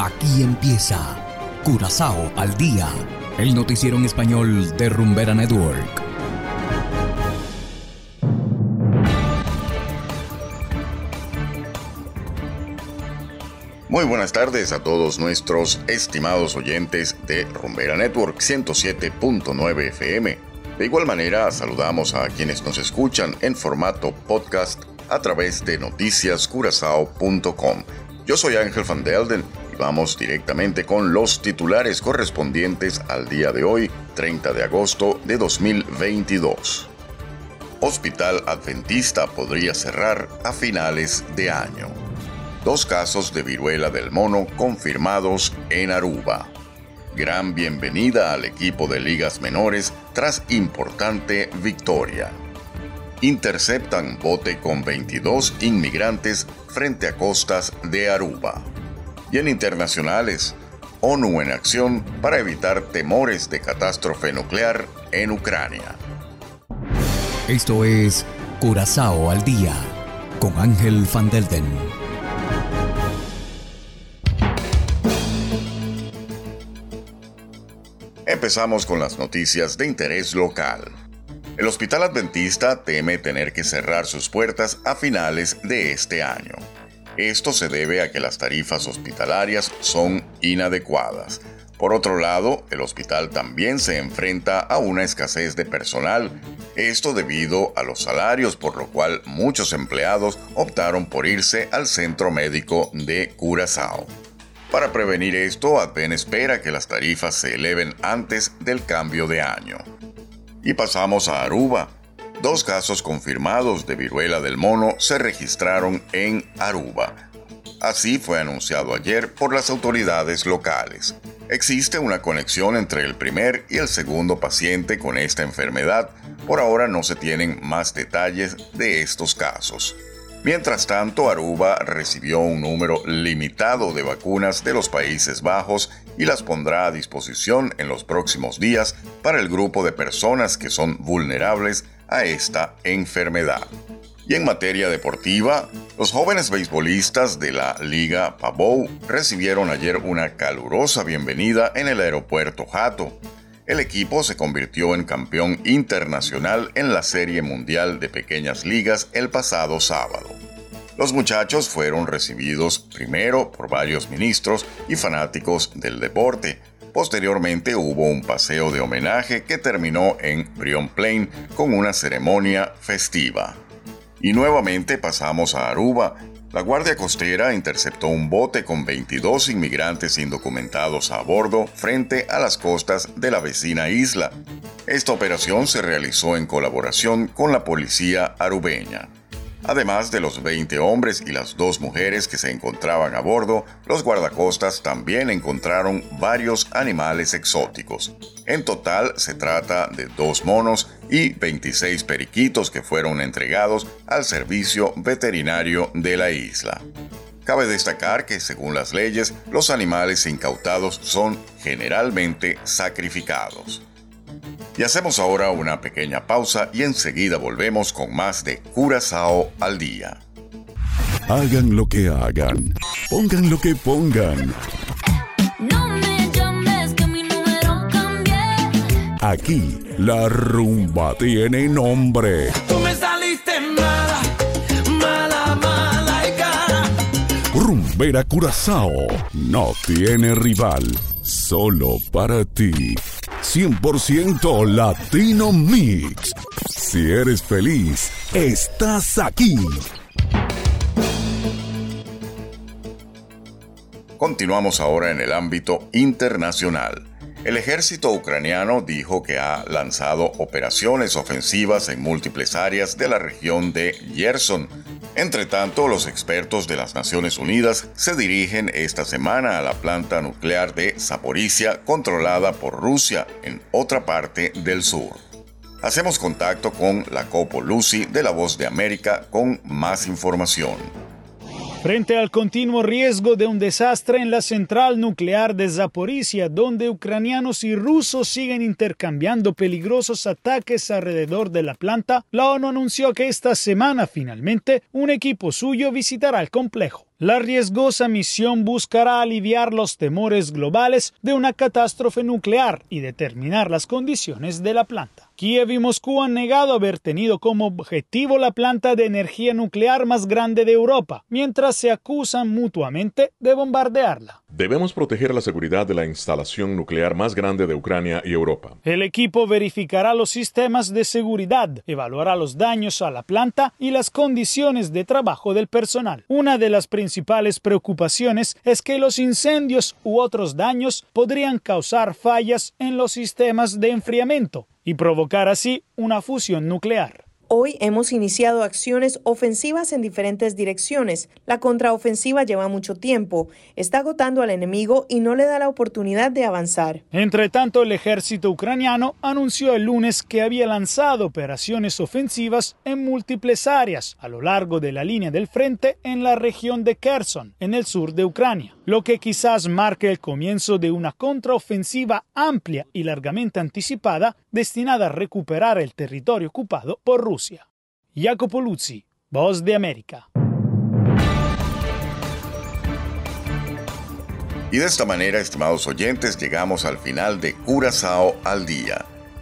Aquí empieza Curazao al día, el noticiero en español de Rumbera Network. Muy buenas tardes a todos nuestros estimados oyentes de Rumbera Network 107.9 FM. De igual manera, saludamos a quienes nos escuchan en formato podcast a través de noticiascurazao.com. Yo soy Ángel Van Delden vamos directamente con los titulares correspondientes al día de hoy, 30 de agosto de 2022. Hospital Adventista podría cerrar a finales de año. Dos casos de viruela del mono confirmados en Aruba. Gran bienvenida al equipo de ligas menores tras importante victoria interceptan bote con 22 inmigrantes frente a costas de Aruba. Y en internacionales, ONU en acción para evitar temores de catástrofe nuclear en Ucrania. Esto es Curazao al día con Ángel Van Delden. Empezamos con las noticias de interés local. El Hospital Adventista teme tener que cerrar sus puertas a finales de este año. Esto se debe a que las tarifas hospitalarias son inadecuadas. Por otro lado, el hospital también se enfrenta a una escasez de personal, esto debido a los salarios, por lo cual muchos empleados optaron por irse al centro médico de Curazao. Para prevenir esto, Adven espera que las tarifas se eleven antes del cambio de año. Y pasamos a Aruba. Dos casos confirmados de viruela del mono se registraron en Aruba. Así fue anunciado ayer por las autoridades locales. Existe una conexión entre el primer y el segundo paciente con esta enfermedad. Por ahora no se tienen más detalles de estos casos. Mientras tanto, Aruba recibió un número limitado de vacunas de los Países Bajos y las pondrá a disposición en los próximos días para el grupo de personas que son vulnerables a esta enfermedad. Y en materia deportiva, los jóvenes beisbolistas de la Liga Pavou recibieron ayer una calurosa bienvenida en el aeropuerto Jato el equipo se convirtió en campeón internacional en la Serie Mundial de Pequeñas Ligas el pasado sábado. Los muchachos fueron recibidos primero por varios ministros y fanáticos del deporte. Posteriormente hubo un paseo de homenaje que terminó en Brion Plain con una ceremonia festiva. Y nuevamente pasamos a Aruba, la Guardia Costera interceptó un bote con 22 inmigrantes indocumentados a bordo frente a las costas de la vecina isla. Esta operación se realizó en colaboración con la policía arubeña. Además de los 20 hombres y las dos mujeres que se encontraban a bordo, los guardacostas también encontraron varios animales exóticos. En total se trata de dos monos y 26 periquitos que fueron entregados al servicio veterinario de la isla. Cabe destacar que según las leyes, los animales incautados son generalmente sacrificados. Y hacemos ahora una pequeña pausa y enseguida volvemos con más de Curazao al día. Hagan lo que hagan, pongan lo que pongan. No me llames que mi número cambié. Aquí la rumba tiene nombre. Tú me saliste mala, mala, mala y cara. Rumbera Curazao no tiene rival, solo para ti. 100% Latino Mix. Si eres feliz, estás aquí. Continuamos ahora en el ámbito internacional. El ejército ucraniano dijo que ha lanzado operaciones ofensivas en múltiples áreas de la región de Gerson. Entre tanto, los expertos de las Naciones Unidas se dirigen esta semana a la planta nuclear de Zaporizhia controlada por Rusia en otra parte del sur. Hacemos contacto con la Copo Lucy de La Voz de América con más información. Frente al continuo riesgo de un desastre en la central nuclear de Zaporizhia, donde ucranianos y rusos siguen intercambiando peligrosos ataques alrededor de la planta, la ONU anunció que esta semana finalmente un equipo suyo visitará el complejo. La riesgosa misión buscará aliviar los temores globales de una catástrofe nuclear y determinar las condiciones de la planta. Kiev y Moscú han negado haber tenido como objetivo la planta de energía nuclear más grande de Europa, mientras se acusan mutuamente de bombardearla. Debemos proteger la seguridad de la instalación nuclear más grande de Ucrania y Europa. El equipo verificará los sistemas de seguridad, evaluará los daños a la planta y las condiciones de trabajo del personal. Una de las principales preocupaciones es que los incendios u otros daños podrían causar fallas en los sistemas de enfriamiento y provocar así una fusión nuclear. Hoy hemos iniciado acciones ofensivas en diferentes direcciones. La contraofensiva lleva mucho tiempo, está agotando al enemigo y no le da la oportunidad de avanzar. Entre tanto, el ejército ucraniano anunció el lunes que había lanzado operaciones ofensivas en múltiples áreas a lo largo de la línea del frente en la región de Kherson, en el sur de Ucrania, lo que quizás marque el comienzo de una contraofensiva amplia y largamente anticipada destinada a recuperar el territorio ocupado por Rusia. Jacopo Luzzi, Voz de América. Y de esta manera, estimados oyentes, llegamos al final de Curazao al día.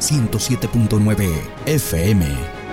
107.9 FM.